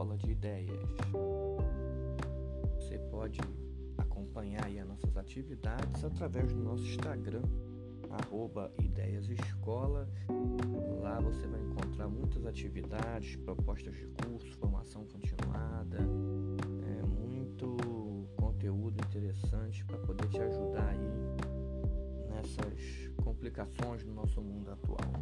Escola de Ideias. Você pode acompanhar as nossas atividades através do nosso Instagram, arroba Ideias Escola. Lá você vai encontrar muitas atividades, propostas de curso, formação continuada, é, muito conteúdo interessante para poder te ajudar aí nessas complicações do nosso mundo atual.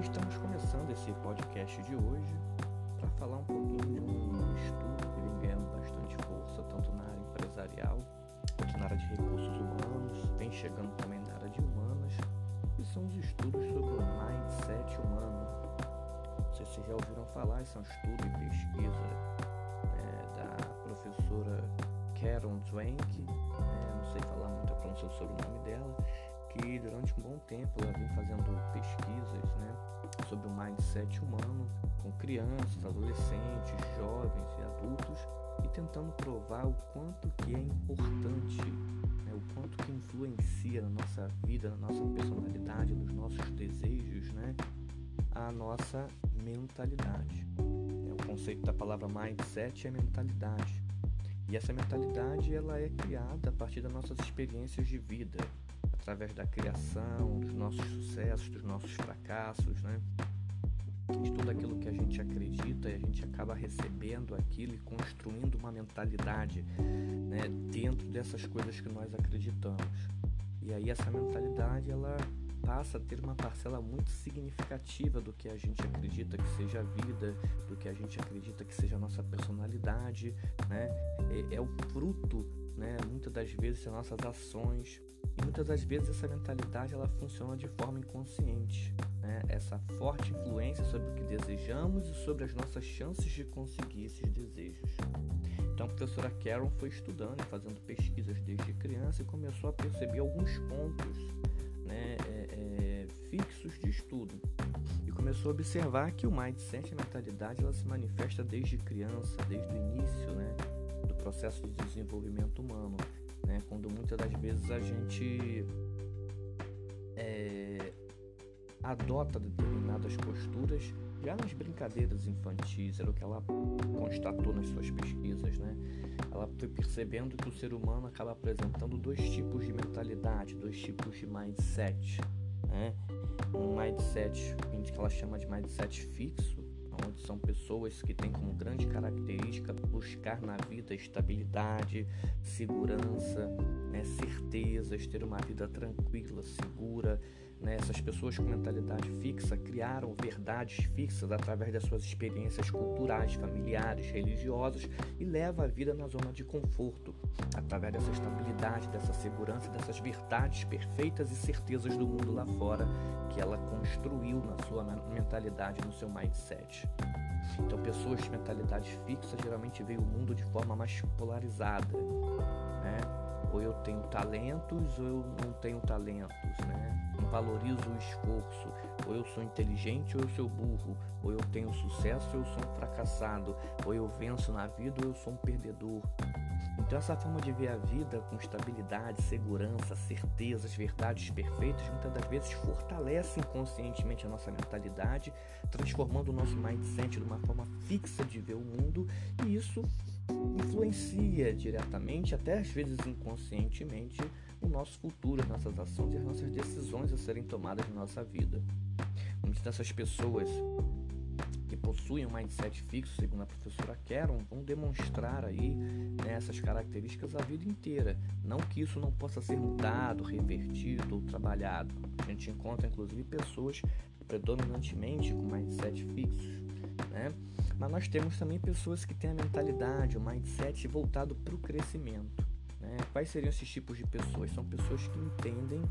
Estamos começando esse podcast de hoje para falar um pouquinho de um estudo que vem ganhando bastante força, tanto na área empresarial quanto na área de recursos humanos, vem chegando também na área de humanas, que são os estudos sobre o mindset humano. Sei se vocês já ouviram falar, esse é um estudo e pesquisa né, da professora Karen Dwenck, né, não sei falar muito a pronúncia sobre o nome dela, que durante um bom tempo ela vem fazendo pesquisas né, sobre o mindset humano com crianças, adolescentes, jovens e adultos e tentando provar o quanto que é importante, né, o quanto que influencia na nossa vida, na nossa personalidade, nos nossos desejos, né, a nossa mentalidade. É, o conceito da palavra mindset é mentalidade. E essa mentalidade ela é criada a partir das nossas experiências de vida, através da criação, dos nossos sucessos, dos nossos fracassos, né? De tudo aquilo que a gente acredita e a gente acaba recebendo aquilo e construindo uma mentalidade né, dentro dessas coisas que nós acreditamos. E aí essa mentalidade ela passa a ter uma parcela muito significativa do que a gente acredita que seja a vida, do que a gente acredita que seja a nossa personalidade, né? É, é o fruto, né? Muitas das vezes das nossas ações, muitas das vezes essa mentalidade ela funciona de forma inconsciente. Né? Essa forte influência sobre o que desejamos e sobre as nossas chances de conseguir esses desejos. Então a professora Karen foi estudando e fazendo pesquisas desde criança e começou a perceber alguns pontos né, é, é, fixos de estudo. E começou a observar que o mindset, a mentalidade, ela se manifesta desde criança, desde o início né, do processo de desenvolvimento humano né? Quando muitas das vezes a gente é, adota determinadas posturas já nas brincadeiras infantis, era o que ela constatou nas suas pesquisas, né? Ela foi percebendo que o ser humano acaba apresentando dois tipos de mentalidade, dois tipos de mindset, né? Um mindset que ela chama de mindset fixo, onde são pessoas que têm como grande característica buscar na vida estabilidade, segurança, né, certezas, ter uma vida tranquila, segura, né? Essas pessoas com mentalidade fixa criaram verdades fixas através das suas experiências culturais, familiares, religiosas e leva a vida na zona de conforto, através dessa estabilidade, dessa segurança, dessas verdades perfeitas e certezas do mundo lá fora que ela construiu na sua mentalidade, no seu mindset. Então, pessoas de mentalidade fixa geralmente veem o mundo de forma mais polarizada, né? Ou eu tenho talentos ou eu não tenho talentos, né? Valorizo o esforço, ou eu sou inteligente ou eu sou burro, ou eu tenho sucesso ou eu sou um fracassado, ou eu venço na vida ou eu sou um perdedor. Então essa forma de ver a vida com estabilidade, segurança, certezas, verdades perfeitas, muitas das vezes fortalece inconscientemente a nossa mentalidade, transformando o nosso mindset de uma forma fixa de ver o mundo, e isso influencia diretamente, até às vezes inconscientemente, o nosso futuro, as nossas ações e as nossas decisões a serem tomadas na nossa vida. Muitas dessas pessoas que possuem um mindset fixo, segundo a professora Keron, vão demonstrar aí né, essas características a vida inteira. Não que isso não possa ser mudado, revertido ou trabalhado. A gente encontra inclusive pessoas predominantemente com mindset fixos, né? Mas nós temos também pessoas que têm a mentalidade, o mindset voltado para o crescimento. Né? Quais seriam esses tipos de pessoas? São pessoas que entendem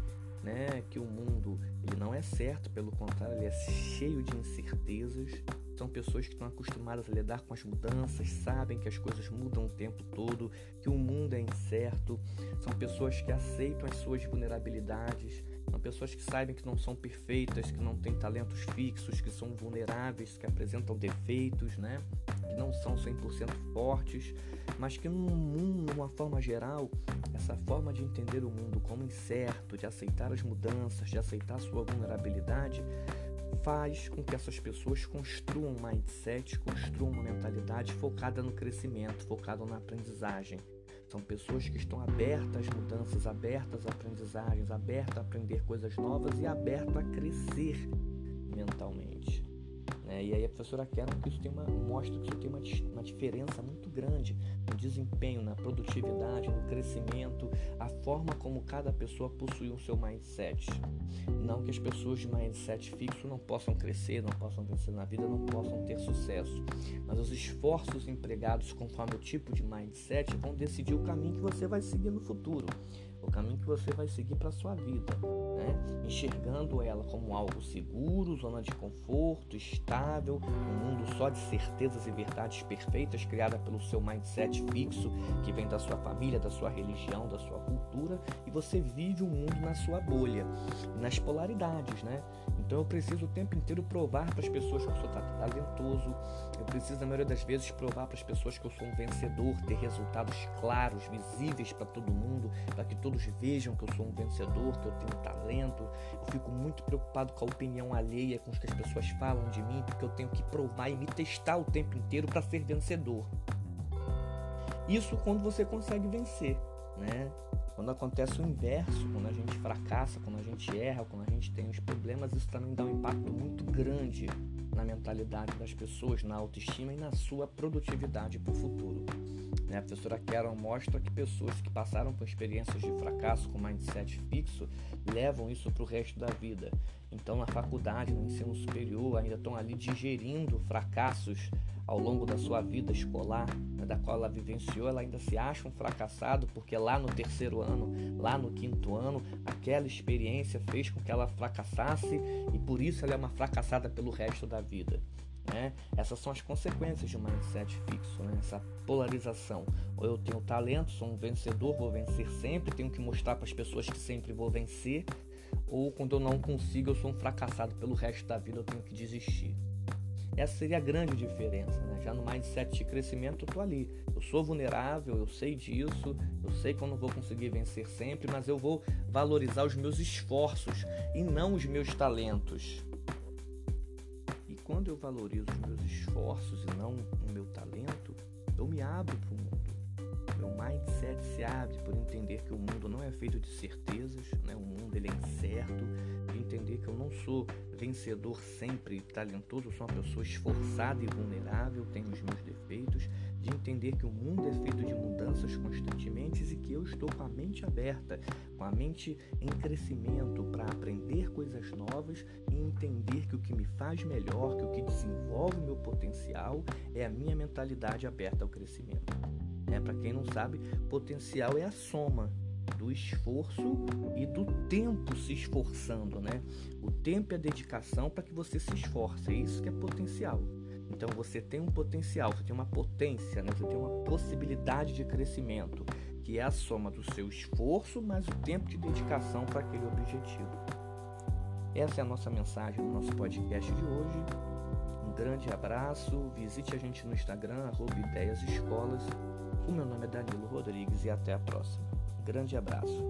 né, que o mundo ele não é certo, pelo contrário, ele é cheio de incertezas. São pessoas que estão acostumadas a lidar com as mudanças, sabem que as coisas mudam o tempo todo, que o mundo é incerto. São pessoas que aceitam as suas vulnerabilidades, são pessoas que sabem que não são perfeitas, que não têm talentos fixos, que são vulneráveis, que apresentam defeitos, né? Que não são 100% fortes, mas que no mundo, forma geral, essa forma de entender o mundo como incerto, de aceitar as mudanças, de aceitar sua vulnerabilidade, faz com que essas pessoas construam um mindset, construam uma mentalidade focada no crescimento, focada na aprendizagem. São pessoas que estão abertas às mudanças, abertas a aprendizagens, abertas a aprender coisas novas e abertas a crescer mentalmente. Né? E aí a professora Keron que isso tem uma, mostra que isso tem uma, uma diferença muito grande no desempenho, na produtividade, no crescimento, a forma como cada pessoa possui o seu mindset. Não que as pessoas de mindset fixo não possam crescer, não possam vencer na vida, não possam ter sucesso. Mas os esforços empregados conforme o tipo de mindset vão decidir o caminho que você vai seguir no futuro o caminho que você vai seguir para sua vida, né? enxergando ela como algo seguro, zona de conforto, estável, um mundo só de certezas e verdades perfeitas criada pelo seu mindset fixo que vem da sua família, da sua religião, da sua cultura e você vive o mundo na sua bolha, nas polaridades, né? Então eu preciso o tempo inteiro provar para as pessoas que eu sou talentoso, eu preciso, na maioria das vezes, provar para as pessoas que eu sou um vencedor, ter resultados claros, visíveis para todo mundo, para que todos vejam que eu sou um vencedor, que eu tenho talento. Eu fico muito preocupado com a opinião alheia, com o que as pessoas falam de mim, porque eu tenho que provar e me testar o tempo inteiro para ser vencedor. Isso quando você consegue vencer, né? Quando acontece o inverso, quando a gente fracassa, quando a gente erra, quando a gente tem os problemas, isso também dá um impacto muito grande na mentalidade das pessoas, na autoestima e na sua produtividade para o futuro. Né? A professora Carol mostra que pessoas que passaram por experiências de fracasso com mindset fixo levam isso para o resto da vida. Então, na faculdade, no ensino superior, ainda estão ali digerindo fracassos ao longo da sua vida escolar, né, da qual ela vivenciou, ela ainda se acha um fracassado porque lá no terceiro ano, lá no quinto ano, aquela experiência fez com que ela fracassasse e por isso ela é uma fracassada pelo resto da vida. Né? Essas são as consequências de um mindset fixo, né? essa polarização. Ou eu tenho talento, sou um vencedor, vou vencer sempre, tenho que mostrar para as pessoas que sempre vou vencer, ou quando eu não consigo, eu sou um fracassado pelo resto da vida, eu tenho que desistir. Essa seria a grande diferença, né? Já no mindset de crescimento, eu tô ali. Eu sou vulnerável, eu sei disso, eu sei que eu não vou conseguir vencer sempre, mas eu vou valorizar os meus esforços e não os meus talentos. E quando eu valorizo os meus esforços e não o meu talento, eu me abro para o mundo. Meu mindset se abre por entender que o mundo não é feito de certezas, né? o mundo ele é incerto, de entender que eu não sou vencedor sempre talentoso, sou uma pessoa esforçada e vulnerável, tenho os meus defeitos, de entender que o mundo é feito de mudanças constantemente e que eu estou com a mente aberta, com a mente em crescimento para aprender coisas novas e entender que o que me faz melhor, que o que desenvolve o meu potencial é a minha mentalidade aberta ao crescimento. Né? Para quem não sabe, potencial é a soma do esforço e do tempo se esforçando, né? O tempo é a dedicação para que você se esforce, é isso que é potencial. Então você tem um potencial, você tem uma potência, né? você tem uma possibilidade de crescimento, que é a soma do seu esforço mais o tempo de dedicação para aquele objetivo. Essa é a nossa mensagem no nosso podcast de hoje. Um grande abraço, visite a gente no Instagram, arroba Ideias Escolas o meu nome é Danilo Rodrigues e até a próxima. Grande abraço.